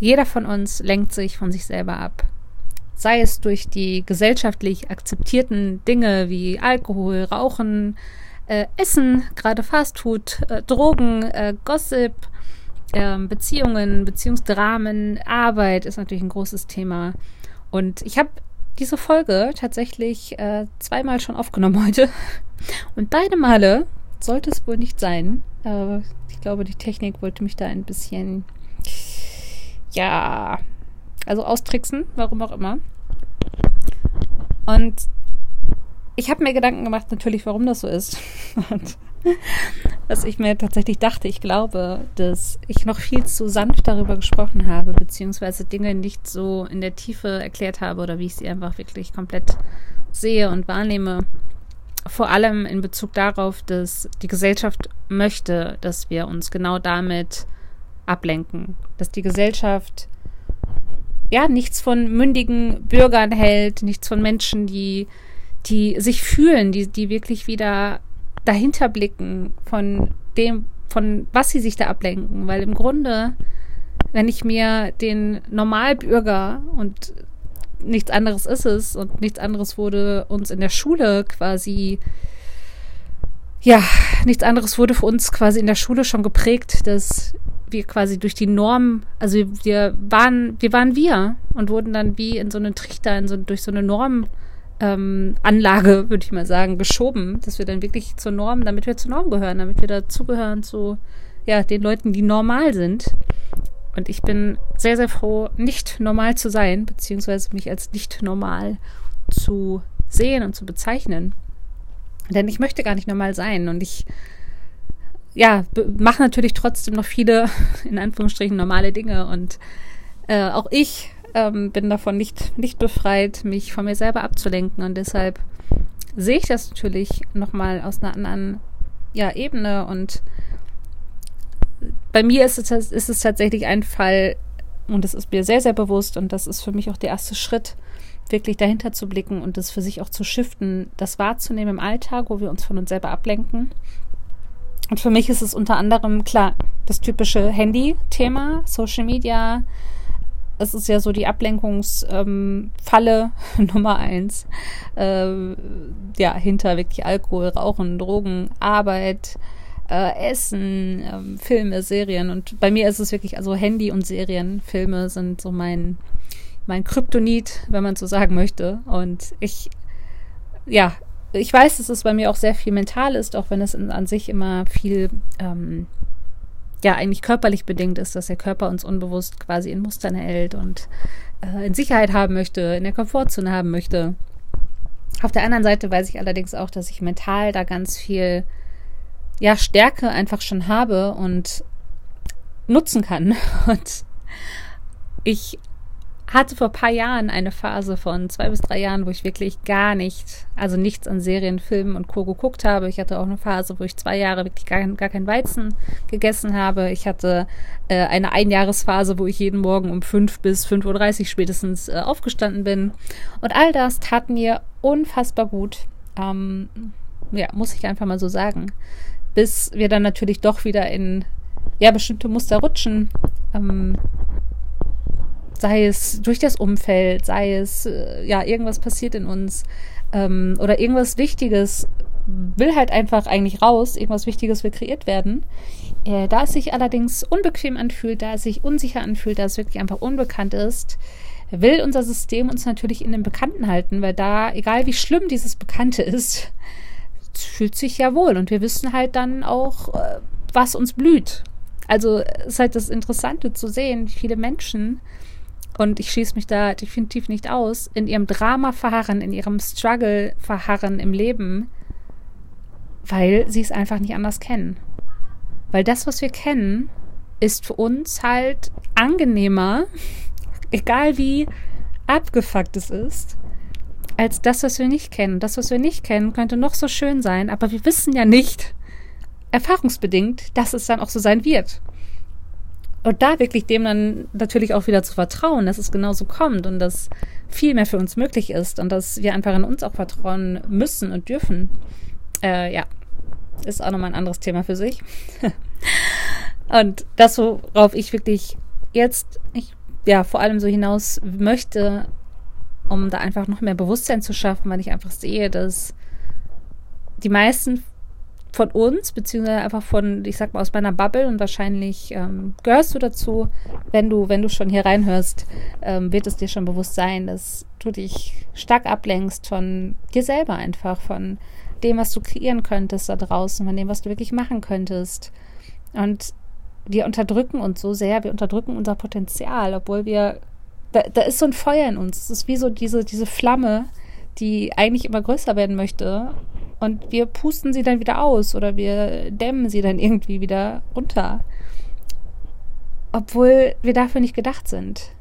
jeder von uns lenkt sich von sich selber ab. Sei es durch die gesellschaftlich akzeptierten Dinge wie Alkohol, Rauchen, äh, Essen, gerade Fastfood, äh, Drogen, äh, Gossip, ähm, Beziehungen, Beziehungsdramen, Arbeit ist natürlich ein großes Thema. Und ich habe diese Folge tatsächlich äh, zweimal schon aufgenommen heute. Und beide Male sollte es wohl nicht sein. Äh, ich glaube, die Technik wollte mich da ein bisschen, ja, also austricksen, warum auch immer. Und ich habe mir Gedanken gemacht, natürlich, warum das so ist. Und was ich mir tatsächlich dachte, ich glaube, dass ich noch viel zu sanft darüber gesprochen habe, beziehungsweise Dinge nicht so in der Tiefe erklärt habe oder wie ich sie einfach wirklich komplett sehe und wahrnehme. Vor allem in Bezug darauf, dass die Gesellschaft möchte, dass wir uns genau damit ablenken. Dass die Gesellschaft ja nichts von mündigen Bürgern hält, nichts von Menschen, die, die sich fühlen, die, die wirklich wieder dahinter blicken von dem, von was sie sich da ablenken. Weil im Grunde, wenn ich mir den Normalbürger und nichts anderes ist es und nichts anderes wurde uns in der Schule quasi ja, nichts anderes wurde für uns quasi in der Schule schon geprägt, dass wir quasi durch die Norm, also wir waren, wir waren wir und wurden dann wie in so einen Trichter, in so, durch so eine Norm ähm, Anlage, würde ich mal sagen, geschoben, dass wir dann wirklich zur Norm, damit wir zur Norm gehören, damit wir dazugehören zu ja, den Leuten, die normal sind. Und ich bin sehr, sehr froh, nicht normal zu sein, beziehungsweise mich als nicht normal zu sehen und zu bezeichnen. Denn ich möchte gar nicht normal sein und ich ja, mache natürlich trotzdem noch viele, in Anführungsstrichen, normale Dinge und äh, auch ich ähm, bin davon nicht, nicht befreit, mich von mir selber abzulenken. Und deshalb sehe ich das natürlich nochmal aus einer anderen ja, Ebene. Und bei mir ist es, ist es tatsächlich ein Fall, und das ist mir sehr, sehr bewusst, und das ist für mich auch der erste Schritt, wirklich dahinter zu blicken und das für sich auch zu shiften, das wahrzunehmen im Alltag, wo wir uns von uns selber ablenken. Und für mich ist es unter anderem, klar, das typische Handy-Thema, Social Media, es ist ja so die Ablenkungsfalle ähm, Nummer eins. Äh, ja, hinter wirklich Alkohol, Rauchen, Drogen, Arbeit, äh, Essen, äh, Filme, Serien. Und bei mir ist es wirklich, also Handy und Serien, Filme sind so mein, mein Kryptonit, wenn man so sagen möchte. Und ich, ja, ich weiß, dass es bei mir auch sehr viel mental ist, auch wenn es in, an sich immer viel ähm, ja eigentlich körperlich bedingt ist, dass der Körper uns unbewusst quasi in Mustern hält und äh, in Sicherheit haben möchte, in der Komfortzone haben möchte. Auf der anderen Seite weiß ich allerdings auch, dass ich mental da ganz viel ja Stärke einfach schon habe und nutzen kann und ich hatte vor ein paar Jahren eine Phase von zwei bis drei Jahren, wo ich wirklich gar nicht, also nichts an Serien, Filmen und Co. geguckt habe. Ich hatte auch eine Phase, wo ich zwei Jahre wirklich gar, gar kein Weizen gegessen habe. Ich hatte äh, eine Einjahresphase, wo ich jeden Morgen um fünf bis fünf Uhr dreißig spätestens äh, aufgestanden bin. Und all das tat mir unfassbar gut. Ähm, ja, muss ich einfach mal so sagen. Bis wir dann natürlich doch wieder in ja, bestimmte Muster rutschen. Ähm, sei es durch das Umfeld, sei es, äh, ja, irgendwas passiert in uns ähm, oder irgendwas Wichtiges will halt einfach eigentlich raus, irgendwas Wichtiges will kreiert werden. Äh, da es sich allerdings unbequem anfühlt, da es sich unsicher anfühlt, da es wirklich einfach unbekannt ist, will unser System uns natürlich in den Bekannten halten, weil da, egal wie schlimm dieses Bekannte ist, fühlt sich ja wohl und wir wissen halt dann auch, äh, was uns blüht. Also ist halt das Interessante zu sehen, wie viele Menschen und ich schließe mich da definitiv nicht aus, in ihrem Drama verharren, in ihrem Struggle verharren im Leben, weil sie es einfach nicht anders kennen. Weil das, was wir kennen, ist für uns halt angenehmer, egal wie abgefuckt es ist, als das, was wir nicht kennen. Das, was wir nicht kennen, könnte noch so schön sein, aber wir wissen ja nicht, erfahrungsbedingt, dass es dann auch so sein wird. Und da wirklich dem dann natürlich auch wieder zu vertrauen, dass es genauso kommt und dass viel mehr für uns möglich ist und dass wir einfach in uns auch vertrauen müssen und dürfen. Äh, ja, ist auch nochmal ein anderes Thema für sich. und das, worauf ich wirklich jetzt, ich ja vor allem so hinaus möchte, um da einfach noch mehr Bewusstsein zu schaffen, weil ich einfach sehe, dass die meisten von uns, beziehungsweise einfach von, ich sag mal, aus meiner Bubble und wahrscheinlich ähm, gehörst du dazu, wenn du, wenn du schon hier reinhörst, ähm, wird es dir schon bewusst sein, dass du dich stark ablenkst von dir selber einfach, von dem, was du kreieren könntest da draußen, von dem, was du wirklich machen könntest. Und wir unterdrücken uns so sehr, wir unterdrücken unser Potenzial, obwohl wir, da, da ist so ein Feuer in uns. Es ist wie so diese, diese Flamme, die eigentlich immer größer werden möchte und wir pusten sie dann wieder aus oder wir dämmen sie dann irgendwie wieder runter. Obwohl wir dafür nicht gedacht sind.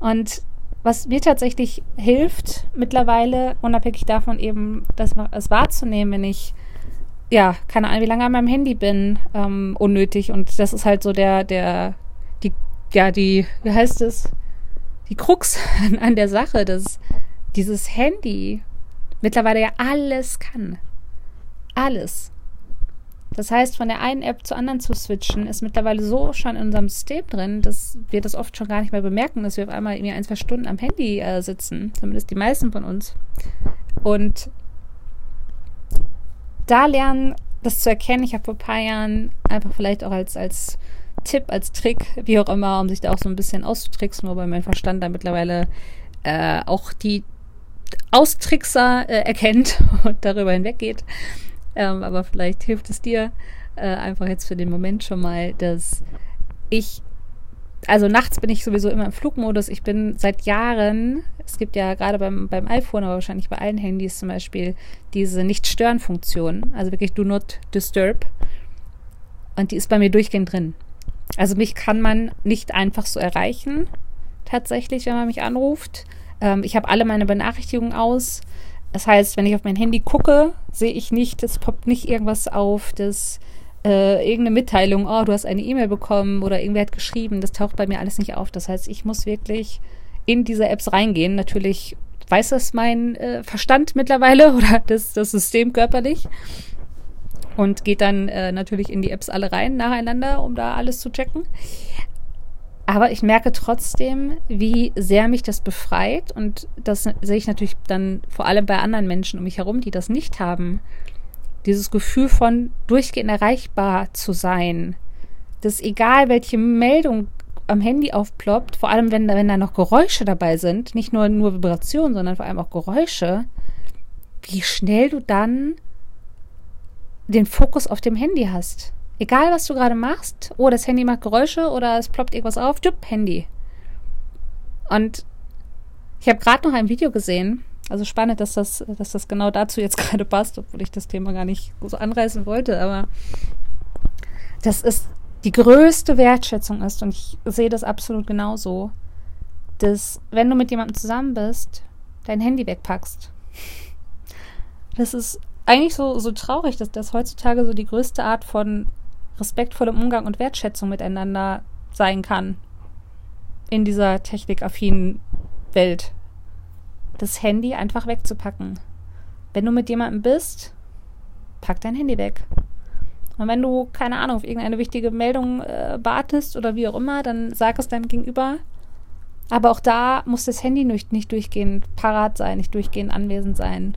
Und was mir tatsächlich hilft mittlerweile, unabhängig davon eben, das es wahrzunehmen, wenn ich, ja, keine Ahnung, wie lange an meinem Handy bin, ähm, unnötig. Und das ist halt so der, der, die, ja, die, wie heißt es? Die Krux an, an der Sache, dass dieses Handy mittlerweile ja alles kann. Alles. Das heißt, von der einen App zur anderen zu switchen, ist mittlerweile so schon in unserem System drin, dass wir das oft schon gar nicht mehr bemerken, dass wir auf einmal irgendwie ein, zwei Stunden am Handy äh, sitzen. Zumindest die meisten von uns. Und da lernen, das zu erkennen. Ich habe vor ein paar Jahren einfach vielleicht auch als, als Tipp, als Trick, wie auch immer, um sich da auch so ein bisschen auszutricksen, wobei mein Verstand da mittlerweile äh, auch die Austrickser äh, erkennt und darüber hinweggeht. Ähm, aber vielleicht hilft es dir äh, einfach jetzt für den Moment schon mal, dass ich, also nachts bin ich sowieso immer im Flugmodus. Ich bin seit Jahren, es gibt ja gerade beim, beim iPhone, aber wahrscheinlich bei allen Handys zum Beispiel, diese Nicht-Stören-Funktion. Also wirklich Do Not Disturb. Und die ist bei mir durchgehend drin. Also mich kann man nicht einfach so erreichen, tatsächlich, wenn man mich anruft. Ähm, ich habe alle meine Benachrichtigungen aus. Das heißt, wenn ich auf mein Handy gucke, sehe ich nicht, es poppt nicht irgendwas auf, das äh, irgendeine Mitteilung, oh, du hast eine E-Mail bekommen oder irgendwer hat geschrieben, das taucht bei mir alles nicht auf. Das heißt, ich muss wirklich in diese Apps reingehen. Natürlich weiß das mein äh, Verstand mittlerweile oder das, das System körperlich und geht dann äh, natürlich in die Apps alle rein nacheinander, um da alles zu checken. Aber ich merke trotzdem, wie sehr mich das befreit. Und das sehe ich natürlich dann vor allem bei anderen Menschen um mich herum, die das nicht haben. Dieses Gefühl von durchgehend erreichbar zu sein. Dass egal welche Meldung am Handy aufploppt, vor allem wenn, wenn da noch Geräusche dabei sind, nicht nur, nur Vibrationen, sondern vor allem auch Geräusche, wie schnell du dann den Fokus auf dem Handy hast. Egal, was du gerade machst, oh, das Handy macht Geräusche oder es ploppt irgendwas auf, jupp, Handy. Und ich habe gerade noch ein Video gesehen, also spannend, dass das, dass das genau dazu jetzt gerade passt, obwohl ich das Thema gar nicht so anreißen wollte, aber das ist die größte Wertschätzung ist, und ich sehe das absolut genauso, dass wenn du mit jemandem zusammen bist, dein Handy wegpackst. Das ist eigentlich so, so traurig, dass das heutzutage so die größte Art von respektvollem Umgang und Wertschätzung miteinander sein kann. In dieser technikaffinen Welt. Das Handy einfach wegzupacken. Wenn du mit jemandem bist, pack dein Handy weg. Und wenn du, keine Ahnung, auf irgendeine wichtige Meldung äh, wartest oder wie auch immer, dann sag es deinem Gegenüber. Aber auch da muss das Handy nicht, nicht durchgehend parat sein, nicht durchgehend anwesend sein.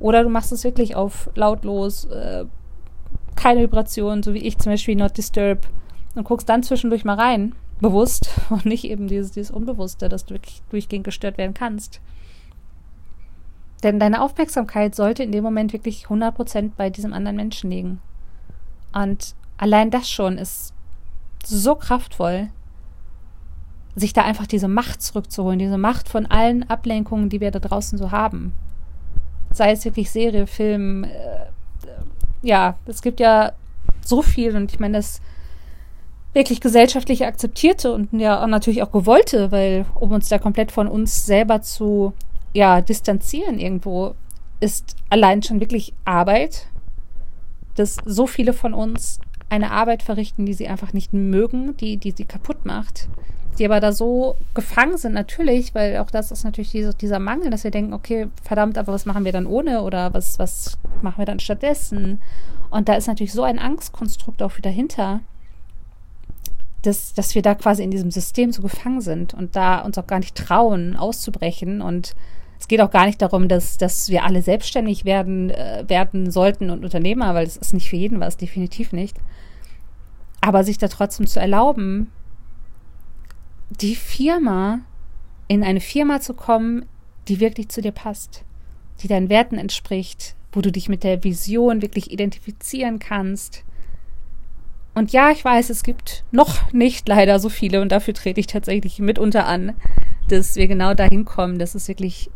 Oder du machst es wirklich auf lautlos, äh, keine Vibration, so wie ich zum Beispiel Not Disturb und guckst dann zwischendurch mal rein, bewusst und nicht eben dieses, dieses Unbewusste, dass du wirklich durchgehend gestört werden kannst. Denn deine Aufmerksamkeit sollte in dem Moment wirklich 100% bei diesem anderen Menschen liegen. Und allein das schon ist so kraftvoll, sich da einfach diese Macht zurückzuholen, diese Macht von allen Ablenkungen, die wir da draußen so haben. Sei es wirklich Serie, Film, äh, ja, es gibt ja so viel und ich meine, das wirklich gesellschaftlich akzeptierte und ja natürlich auch gewollte, weil um uns da komplett von uns selber zu ja distanzieren irgendwo ist allein schon wirklich Arbeit, dass so viele von uns eine Arbeit verrichten, die sie einfach nicht mögen, die die sie kaputt macht, die aber da so gefangen sind natürlich, weil auch das ist natürlich diese, dieser Mangel, dass wir denken, okay, verdammt, aber was machen wir dann ohne oder was was machen wir dann stattdessen? Und da ist natürlich so ein Angstkonstrukt auch wieder hinter, dass, dass wir da quasi in diesem System so gefangen sind und da uns auch gar nicht trauen, auszubrechen. Und es geht auch gar nicht darum, dass, dass wir alle selbstständig werden, äh, werden sollten und Unternehmer, weil es ist nicht für jeden was, definitiv nicht. Aber sich da trotzdem zu erlauben, die Firma, in eine Firma zu kommen, die wirklich zu dir passt, die deinen Werten entspricht, wo du dich mit der Vision wirklich identifizieren kannst, und ja, ich weiß, es gibt noch nicht leider so viele und dafür trete ich tatsächlich mitunter an, dass wir genau dahin kommen, dass es wirklich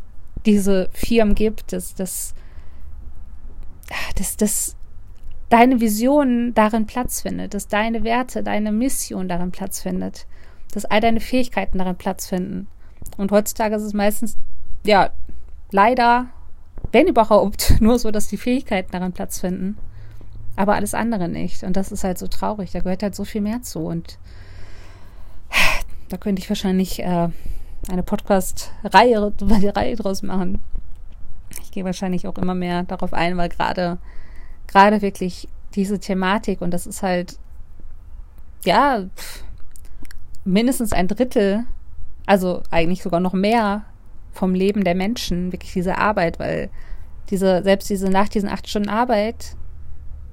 diese Firmen gibt, dass, dass, dass, dass deine Vision darin Platz findet, dass deine Werte, deine Mission darin Platz findet, dass all deine Fähigkeiten darin Platz finden. Und heutzutage ist es meistens, ja, leider, wenn überhaupt, nur so, dass die Fähigkeiten darin Platz finden aber alles andere nicht. Und das ist halt so traurig. Da gehört halt so viel mehr zu. Und da könnte ich wahrscheinlich äh, eine Podcast-Reihe Reihe draus machen. Ich gehe wahrscheinlich auch immer mehr darauf ein, weil gerade gerade wirklich diese Thematik und das ist halt ja mindestens ein Drittel, also eigentlich sogar noch mehr vom Leben der Menschen, wirklich diese Arbeit, weil diese, selbst diese nach diesen acht Stunden Arbeit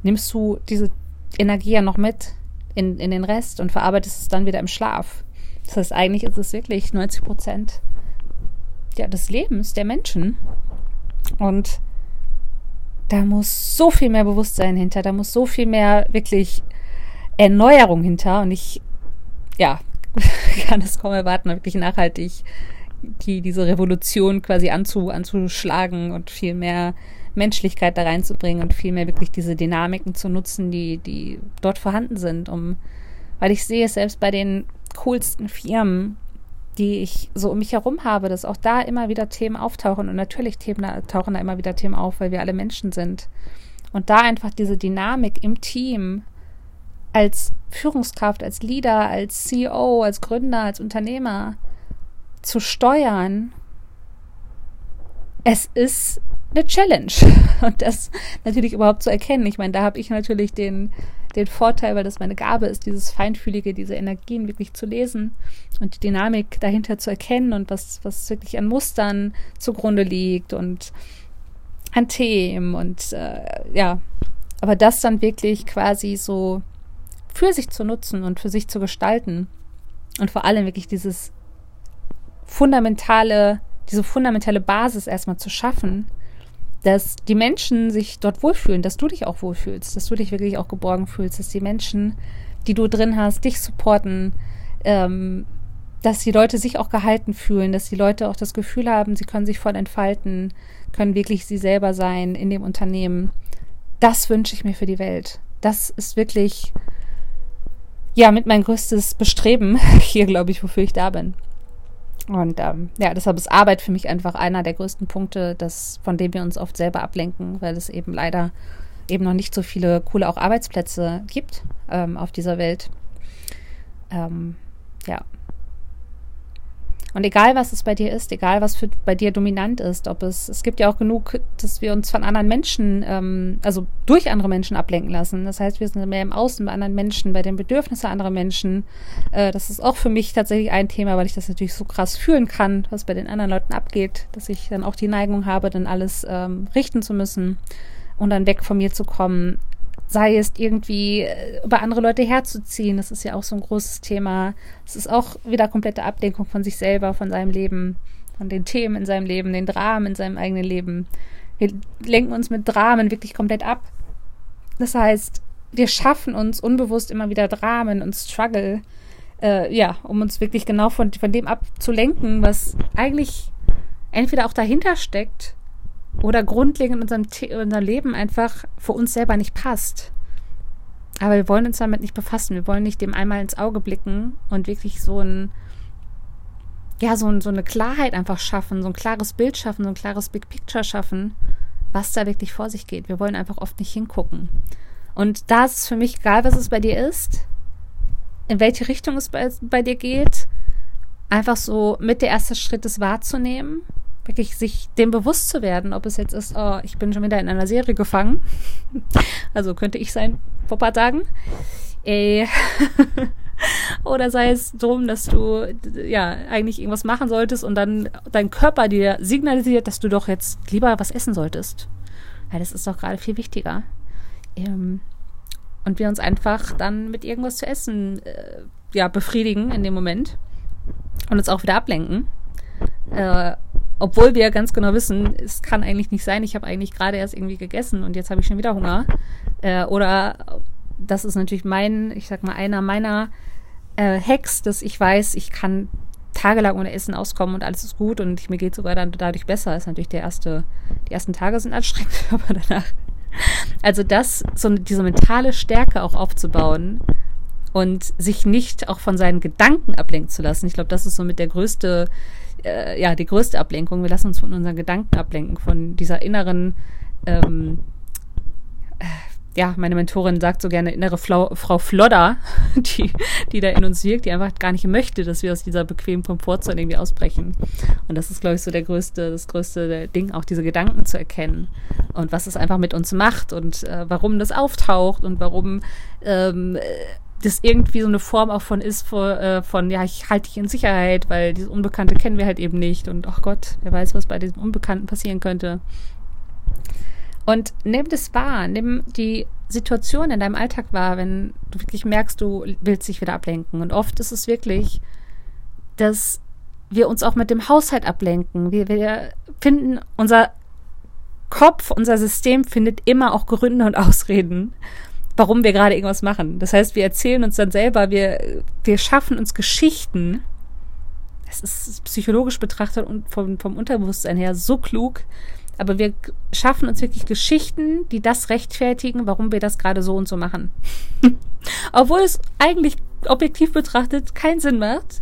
nimmst du diese Energie ja noch mit in, in den Rest und verarbeitest es dann wieder im Schlaf. Das heißt, eigentlich ist es wirklich 90 Prozent ja, des Lebens der Menschen. Und da muss so viel mehr Bewusstsein hinter, da muss so viel mehr wirklich Erneuerung hinter. Und ich, ja, kann es kaum erwarten, wirklich nachhaltig die, diese Revolution quasi anzu, anzuschlagen und viel mehr Menschlichkeit da reinzubringen und vielmehr wirklich diese Dynamiken zu nutzen, die, die dort vorhanden sind, um, weil ich sehe es selbst bei den coolsten Firmen, die ich so um mich herum habe, dass auch da immer wieder Themen auftauchen und natürlich Themen, tauchen da immer wieder Themen auf, weil wir alle Menschen sind. Und da einfach diese Dynamik im Team als Führungskraft, als Leader, als CEO, als Gründer, als Unternehmer zu steuern, es ist eine Challenge. Und das natürlich überhaupt zu erkennen. Ich meine, da habe ich natürlich den, den Vorteil, weil das meine Gabe ist, dieses Feinfühlige, diese Energien wirklich zu lesen und die Dynamik dahinter zu erkennen und was, was wirklich an Mustern zugrunde liegt und an Themen und äh, ja, aber das dann wirklich quasi so für sich zu nutzen und für sich zu gestalten und vor allem wirklich dieses fundamentale, diese fundamentale Basis erstmal zu schaffen, dass die Menschen sich dort wohlfühlen, dass du dich auch wohlfühlst, dass du dich wirklich auch geborgen fühlst, dass die Menschen, die du drin hast, dich supporten, ähm, dass die Leute sich auch gehalten fühlen, dass die Leute auch das Gefühl haben, sie können sich voll entfalten, können wirklich sie selber sein in dem Unternehmen. Das wünsche ich mir für die Welt. Das ist wirklich, ja, mit mein größtes Bestreben hier, glaube ich, wofür ich da bin. Und ähm, ja, deshalb ist Arbeit für mich einfach einer der größten Punkte, das, von dem wir uns oft selber ablenken, weil es eben leider eben noch nicht so viele coole auch Arbeitsplätze gibt ähm, auf dieser Welt. Ähm, ja, und egal, was es bei dir ist, egal, was für, bei dir dominant ist, ob es, es gibt ja auch genug, dass wir uns von anderen Menschen, ähm, also durch andere Menschen ablenken lassen. Das heißt, wir sind mehr im Außen bei anderen Menschen, bei den Bedürfnissen anderer Menschen. Äh, das ist auch für mich tatsächlich ein Thema, weil ich das natürlich so krass fühlen kann, was bei den anderen Leuten abgeht, dass ich dann auch die Neigung habe, dann alles ähm, richten zu müssen und dann weg von mir zu kommen sei es irgendwie äh, über andere Leute herzuziehen. Das ist ja auch so ein großes Thema. Es ist auch wieder komplette Ablenkung von sich selber, von seinem Leben, von den Themen in seinem Leben, den Dramen in seinem eigenen Leben. Wir lenken uns mit Dramen wirklich komplett ab. Das heißt, wir schaffen uns unbewusst immer wieder Dramen und Struggle, äh, ja, um uns wirklich genau von, von dem abzulenken, was eigentlich entweder auch dahinter steckt oder grundlegend in unserem, in unserem Leben einfach für uns selber nicht passt. Aber wir wollen uns damit nicht befassen. Wir wollen nicht dem einmal ins Auge blicken und wirklich so ein, ja, so, ein, so eine Klarheit einfach schaffen, so ein klares Bild schaffen, so ein klares Big Picture schaffen, was da wirklich vor sich geht. Wir wollen einfach oft nicht hingucken. Und da ist es für mich egal, was es bei dir ist, in welche Richtung es bei, bei dir geht, einfach so mit der erste Schritt ist wahrzunehmen wirklich sich dem bewusst zu werden, ob es jetzt ist, oh, ich bin schon wieder in einer Serie gefangen. Also könnte ich sein vor paar Tagen. Äh, oder sei es darum, dass du ja eigentlich irgendwas machen solltest und dann dein Körper dir signalisiert, dass du doch jetzt lieber was essen solltest. Ja, das ist doch gerade viel wichtiger. Ähm, und wir uns einfach dann mit irgendwas zu essen äh, ja, befriedigen in dem Moment und uns auch wieder ablenken. Äh, obwohl wir ganz genau wissen, es kann eigentlich nicht sein, ich habe eigentlich gerade erst irgendwie gegessen und jetzt habe ich schon wieder Hunger. Äh, oder das ist natürlich mein, ich sag mal, einer meiner äh, Hacks, dass ich weiß, ich kann tagelang ohne Essen auskommen und alles ist gut und ich, mir geht sogar dann dadurch besser. Ist natürlich der erste, die ersten Tage sind anstrengend, aber danach. Also das, so diese mentale Stärke auch aufzubauen und sich nicht auch von seinen Gedanken ablenken zu lassen. Ich glaube, das ist so mit der größte, äh, ja, die größte Ablenkung. Wir lassen uns von unseren Gedanken ablenken, von dieser inneren ähm, ja, meine Mentorin sagt so gerne innere Flau Frau Flodder, die, die da in uns wirkt, die einfach gar nicht möchte, dass wir aus dieser bequemen Komfortzone irgendwie ausbrechen. Und das ist, glaube ich, so der größte, das größte Ding, auch diese Gedanken zu erkennen und was es einfach mit uns macht und äh, warum das auftaucht und warum ähm, das irgendwie so eine Form auch von ist, von, äh, von ja, ich halte dich in Sicherheit, weil dieses Unbekannte kennen wir halt eben nicht und ach Gott, wer weiß, was bei diesem Unbekannten passieren könnte. Und nimm das wahr, nimm die Situation in deinem Alltag wahr, wenn du wirklich merkst, du willst dich wieder ablenken. Und oft ist es wirklich, dass wir uns auch mit dem Haushalt ablenken. Wir, wir finden, unser Kopf, unser System findet immer auch Gründe und Ausreden, warum wir gerade irgendwas machen. Das heißt, wir erzählen uns dann selber, wir, wir schaffen uns Geschichten. Das ist psychologisch betrachtet und vom, vom Unterbewusstsein her so klug, aber wir schaffen uns wirklich Geschichten, die das rechtfertigen, warum wir das gerade so und so machen. Obwohl es eigentlich objektiv betrachtet keinen Sinn macht.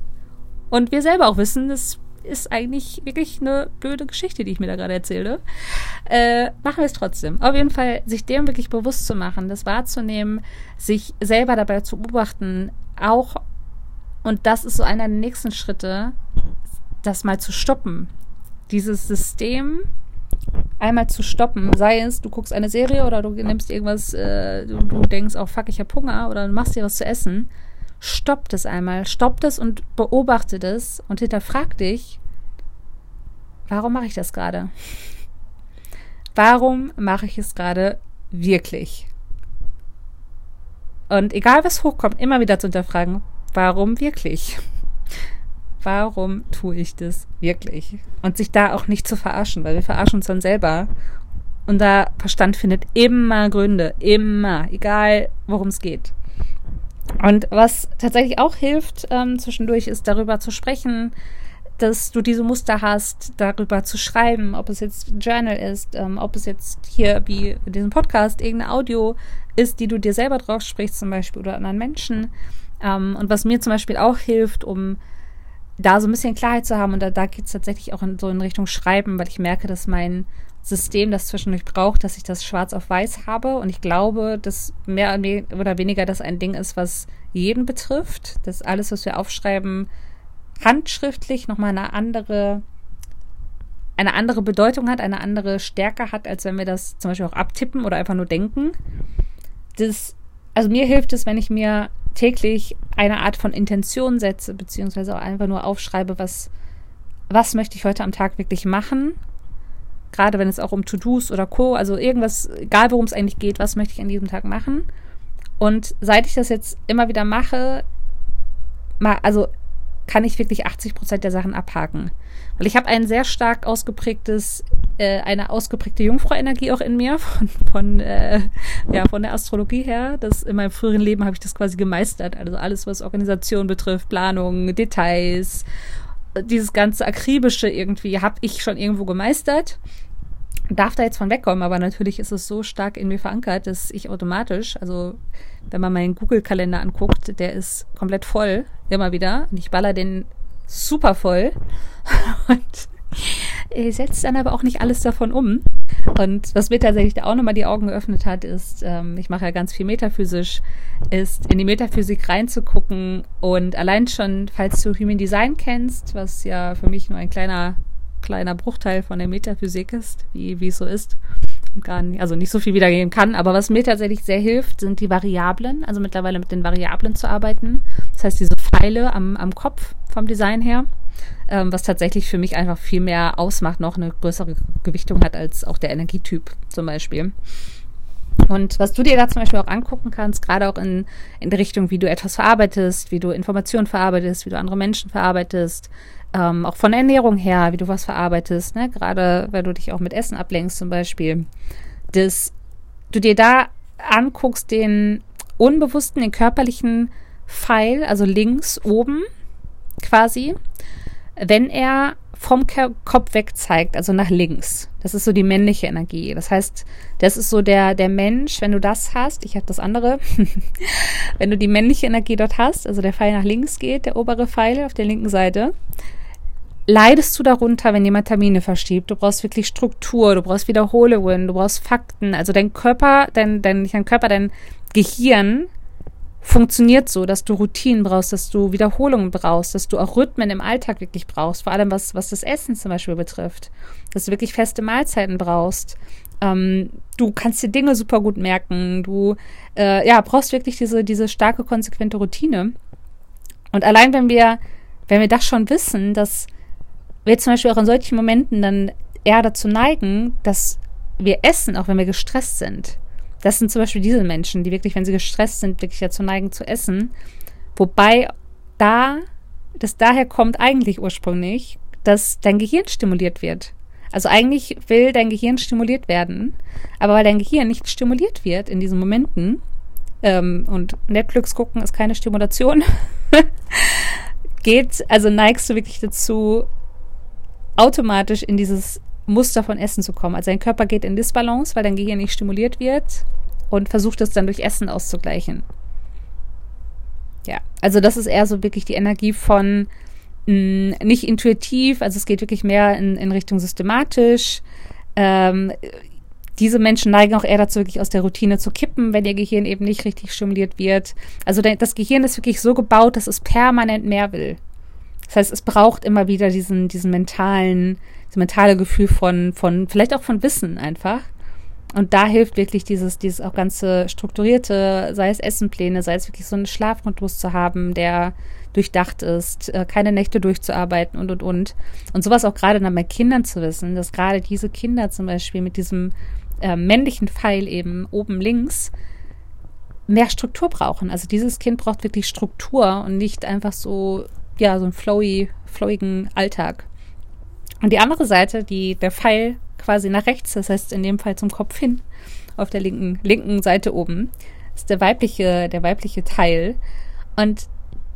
Und wir selber auch wissen, das ist eigentlich wirklich eine blöde Geschichte, die ich mir da gerade erzähle. Äh, machen wir es trotzdem. Auf jeden Fall, sich dem wirklich bewusst zu machen, das wahrzunehmen, sich selber dabei zu beobachten, auch, und das ist so einer der nächsten Schritte, das mal zu stoppen. Dieses System einmal zu stoppen. Sei es, du guckst eine Serie oder du nimmst irgendwas, äh, du, du, denkst, oh fuck, ich hab Hunger oder du machst dir was zu essen. Stopp das einmal. Stopp das und beobachte das und hinterfrag dich, warum mache ich das gerade? Warum mache ich es gerade wirklich? Und egal was hochkommt, immer wieder zu hinterfragen, warum wirklich? warum tue ich das wirklich? Und sich da auch nicht zu verarschen, weil wir verarschen uns dann selber. Unser Verstand findet immer Gründe, immer, egal worum es geht. Und was tatsächlich auch hilft ähm, zwischendurch, ist darüber zu sprechen, dass du diese Muster hast, darüber zu schreiben, ob es jetzt Journal ist, ähm, ob es jetzt hier wie in diesem Podcast irgendeine Audio ist, die du dir selber drauf sprichst, zum Beispiel oder anderen Menschen. Ähm, und was mir zum Beispiel auch hilft, um da so ein bisschen Klarheit zu haben. Und da, da geht es tatsächlich auch in, so in Richtung Schreiben, weil ich merke, dass mein System das zwischendurch braucht, dass ich das schwarz auf weiß habe. Und ich glaube, dass mehr oder weniger das ein Ding ist, was jeden betrifft. Dass alles, was wir aufschreiben, handschriftlich nochmal eine andere, eine andere Bedeutung hat, eine andere Stärke hat, als wenn wir das zum Beispiel auch abtippen oder einfach nur denken. Das, also mir hilft es, wenn ich mir täglich eine Art von Intention setze, beziehungsweise auch einfach nur aufschreibe, was, was möchte ich heute am Tag wirklich machen. Gerade wenn es auch um To-Dos oder Co., also irgendwas, egal worum es eigentlich geht, was möchte ich an diesem Tag machen. Und seit ich das jetzt immer wieder mache, also kann ich wirklich 80 Prozent der Sachen abhaken. Weil ich habe ein sehr stark ausgeprägtes, äh, eine ausgeprägte Jungfrau-Energie auch in mir, von, von, äh, ja, von der Astrologie her. Das, in meinem früheren Leben habe ich das quasi gemeistert. Also alles, was Organisation betrifft, Planung, Details, dieses ganze Akribische irgendwie, habe ich schon irgendwo gemeistert darf da jetzt von wegkommen, aber natürlich ist es so stark in mir verankert, dass ich automatisch, also wenn man meinen Google-Kalender anguckt, der ist komplett voll, immer wieder. Und ich baller den super voll. Und ich setze dann aber auch nicht alles davon um. Und was mir tatsächlich da auch nochmal die Augen geöffnet hat, ist, ähm, ich mache ja ganz viel metaphysisch, ist in die Metaphysik reinzugucken und allein schon, falls du Human Design kennst, was ja für mich nur ein kleiner kleiner Bruchteil von der Metaphysik ist, wie, wie es so ist. gar nicht, also nicht so viel wiedergeben kann. Aber was mir tatsächlich sehr hilft, sind die Variablen, also mittlerweile mit den Variablen zu arbeiten. Das heißt, diese Pfeile am, am Kopf vom Design her, ähm, was tatsächlich für mich einfach viel mehr ausmacht, noch eine größere Gewichtung hat als auch der Energietyp zum Beispiel. Und was du dir da zum Beispiel auch angucken kannst, gerade auch in, in der Richtung, wie du etwas verarbeitest, wie du Informationen verarbeitest, wie du andere Menschen verarbeitest, ähm, auch von Ernährung her, wie du was verarbeitest, ne? gerade wenn du dich auch mit Essen ablenkst zum Beispiel, dass du dir da anguckst den unbewussten, den körperlichen Pfeil, also links oben quasi, wenn er vom Kopf weg zeigt, also nach links. Das ist so die männliche Energie. Das heißt, das ist so der, der Mensch, wenn du das hast, ich habe das andere, wenn du die männliche Energie dort hast, also der Pfeil nach links geht, der obere Pfeil auf der linken Seite, leidest du darunter, wenn jemand Termine verschiebt. Du brauchst wirklich Struktur, du brauchst Wiederholungen, du brauchst Fakten. Also dein Körper, dein, dein, nicht dein Körper, dein Gehirn funktioniert so, dass du Routinen brauchst, dass du Wiederholungen brauchst, dass du auch Rhythmen im Alltag wirklich brauchst, vor allem was, was das Essen zum Beispiel betrifft, dass du wirklich feste Mahlzeiten brauchst. Ähm, du kannst dir Dinge super gut merken, du äh, ja, brauchst wirklich diese, diese starke, konsequente Routine. Und allein wenn wir, wenn wir das schon wissen, dass wir zum Beispiel auch in solchen Momenten dann eher dazu neigen, dass wir essen, auch wenn wir gestresst sind. Das sind zum Beispiel diese Menschen, die wirklich, wenn sie gestresst sind, wirklich dazu neigen zu essen. Wobei da, das daher kommt eigentlich ursprünglich, dass dein Gehirn stimuliert wird. Also eigentlich will dein Gehirn stimuliert werden, aber weil dein Gehirn nicht stimuliert wird in diesen Momenten, ähm, und Netflix gucken ist keine Stimulation, geht, also neigst du wirklich dazu, automatisch in dieses Muster von Essen zu kommen. Also dein Körper geht in Disbalance, weil dein Gehirn nicht stimuliert wird und versucht es dann durch Essen auszugleichen. Ja, also das ist eher so wirklich die Energie von mh, mm, nicht intuitiv, also es geht wirklich mehr in, in Richtung systematisch. Ähm, diese Menschen neigen auch eher dazu, wirklich aus der Routine zu kippen, wenn ihr Gehirn eben nicht richtig stimuliert wird. Also das Gehirn ist wirklich so gebaut, dass es permanent mehr will. Das heißt, es braucht immer wieder diesen, diesen mentalen, das mentale Gefühl von, von, vielleicht auch von Wissen einfach. Und da hilft wirklich dieses, dieses auch ganze strukturierte, sei es Essenpläne, sei es wirklich so einen Schlafrhythmus zu haben, der durchdacht ist, äh, keine Nächte durchzuarbeiten und, und, und. Und sowas auch gerade dann bei Kindern zu wissen, dass gerade diese Kinder zum Beispiel mit diesem äh, männlichen Pfeil eben oben links mehr Struktur brauchen. Also dieses Kind braucht wirklich Struktur und nicht einfach so ja, so einen flowy, flowigen Alltag. Und die andere Seite, die, der Pfeil quasi nach rechts, das heißt in dem Fall zum Kopf hin, auf der linken, linken Seite oben, ist der weibliche, der weibliche Teil. Und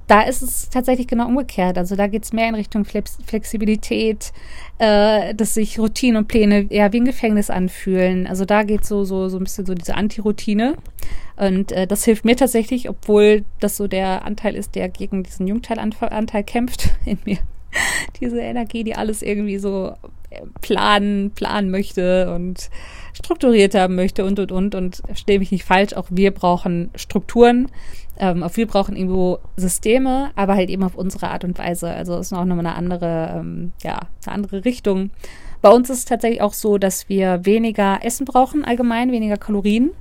da ist es tatsächlich genau umgekehrt. Also da geht es mehr in Richtung Flexibilität, äh, dass sich Routinen und Pläne eher wie ein Gefängnis anfühlen. Also da geht so, so, so ein bisschen so diese Anti-Routine. Und äh, das hilft mir tatsächlich, obwohl das so der Anteil ist, der gegen diesen Jungteilanteil kämpft in mir. Diese Energie, die alles irgendwie so äh, planen, planen möchte und strukturiert haben möchte und und und und stelle mich nicht falsch, auch wir brauchen Strukturen, ähm, auch wir brauchen irgendwo Systeme, aber halt eben auf unsere Art und Weise. Also ist noch eine andere, ähm, ja, eine andere Richtung. Bei uns ist es tatsächlich auch so, dass wir weniger Essen brauchen, allgemein, weniger Kalorien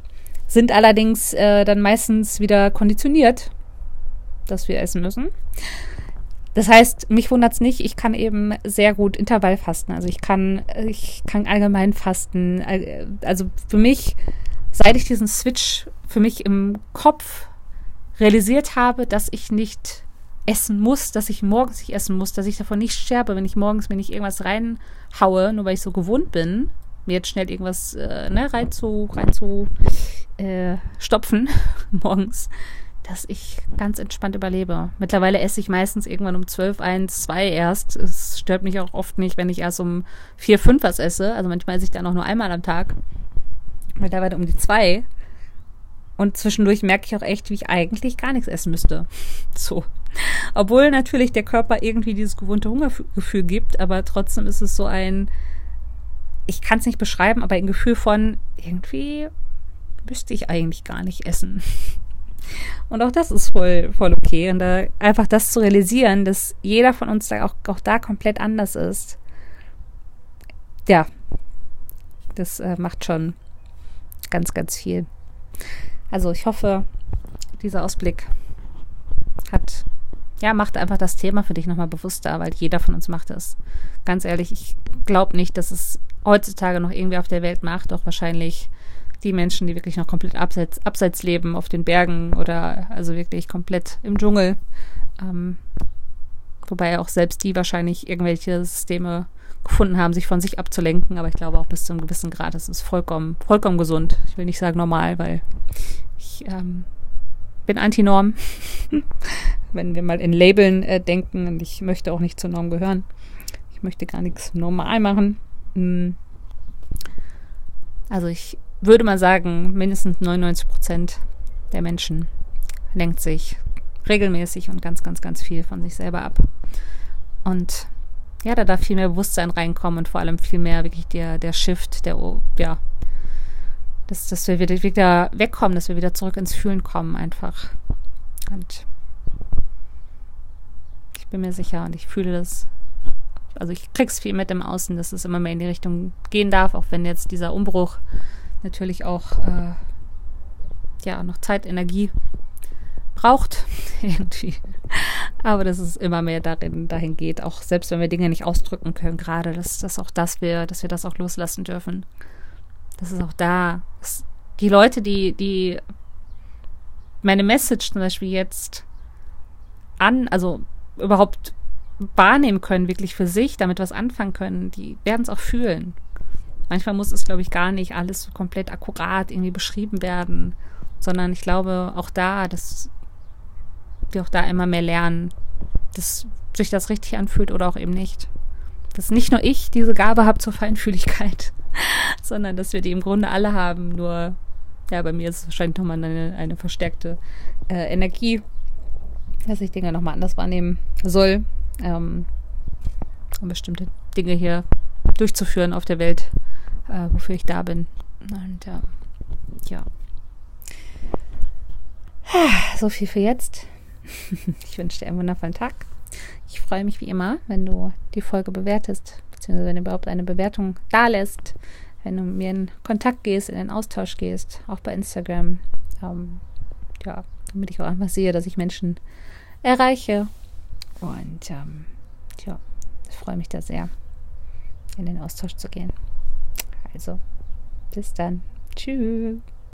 sind allerdings äh, dann meistens wieder konditioniert, dass wir essen müssen. Das heißt, mich wundert es nicht, ich kann eben sehr gut Intervall fasten. Also ich kann, ich kann allgemein fasten. Also für mich, seit ich diesen Switch für mich im Kopf realisiert habe, dass ich nicht essen muss, dass ich morgens nicht essen muss, dass ich davon nicht sterbe, wenn ich morgens mir nicht irgendwas reinhaue, nur weil ich so gewohnt bin, mir jetzt schnell irgendwas äh, ne, rein zu, rein zu äh, stopfen morgens, dass ich ganz entspannt überlebe. Mittlerweile esse ich meistens irgendwann um 12, 1, 2 erst. Es stört mich auch oft nicht, wenn ich erst um 4, 5 was esse. Also manchmal esse ich dann auch nur einmal am Tag. Mittlerweile um die 2. Und zwischendurch merke ich auch echt, wie ich eigentlich gar nichts essen müsste. So. Obwohl natürlich der Körper irgendwie dieses gewohnte Hungergefühl gibt, aber trotzdem ist es so ein, ich kann es nicht beschreiben, aber ein Gefühl von irgendwie müsste ich eigentlich gar nicht essen. Und auch das ist voll, voll okay. Und da einfach das zu realisieren, dass jeder von uns da auch, auch da komplett anders ist. Ja, das äh, macht schon, ganz, ganz viel. Also ich hoffe, dieser Ausblick hat, ja, macht einfach das Thema für dich nochmal bewusster, weil jeder von uns macht es. Ganz ehrlich, ich glaube nicht, dass es heutzutage noch irgendwie auf der Welt macht, doch wahrscheinlich die Menschen, die wirklich noch komplett abseits, abseits leben, auf den Bergen oder also wirklich komplett im Dschungel. Ähm, wobei auch selbst die wahrscheinlich irgendwelche Systeme gefunden haben, sich von sich abzulenken. Aber ich glaube auch bis zu einem gewissen Grad, das ist vollkommen, vollkommen gesund. Ich will nicht sagen normal, weil ich ähm, bin Antinorm. Wenn wir mal in Labeln äh, denken und ich möchte auch nicht zur Norm gehören. Ich möchte gar nichts normal machen. Hm. Also ich würde mal sagen, mindestens 99 Prozent der Menschen lenkt sich regelmäßig und ganz, ganz, ganz viel von sich selber ab. Und ja, da darf viel mehr Bewusstsein reinkommen und vor allem viel mehr wirklich der, der Shift, der, ja, dass, dass wir wieder, wieder wegkommen, dass wir wieder zurück ins Fühlen kommen einfach. Und ich bin mir sicher und ich fühle das. Also ich krieg's viel mit im Außen, dass es immer mehr in die Richtung gehen darf, auch wenn jetzt dieser Umbruch natürlich auch äh, ja noch Zeit, Energie braucht irgendwie. Aber dass es immer mehr darin, dahin geht, auch selbst wenn wir Dinge nicht ausdrücken können, gerade, dass, dass auch das wir, dass wir das auch loslassen dürfen. Das ist auch da. Das, die Leute, die, die meine Message zum Beispiel jetzt an, also überhaupt wahrnehmen können, wirklich für sich, damit was anfangen können, die werden es auch fühlen. Manchmal muss es, glaube ich, gar nicht alles so komplett akkurat irgendwie beschrieben werden, sondern ich glaube auch da, dass wir auch da immer mehr lernen, dass sich das richtig anfühlt oder auch eben nicht. Dass nicht nur ich diese Gabe habe zur Feinfühligkeit, sondern dass wir die im Grunde alle haben. Nur, ja, bei mir ist es wahrscheinlich nochmal eine, eine verstärkte äh, Energie, dass ich Dinge nochmal anders wahrnehmen soll, ähm, um bestimmte Dinge hier durchzuführen auf der Welt, äh, wofür ich da bin. Und äh, ja. So viel für jetzt. Ich wünsche dir einen wundervollen Tag. Ich freue mich wie immer, wenn du die Folge bewertest, beziehungsweise wenn du überhaupt eine Bewertung da lässt, wenn du mir in Kontakt gehst, in den Austausch gehst, auch bei Instagram. Ähm, ja, damit ich auch einfach sehe, dass ich Menschen erreiche. Und ähm, ja, ich freue mich da sehr, in den Austausch zu gehen. Also, bis dann. Tschüss.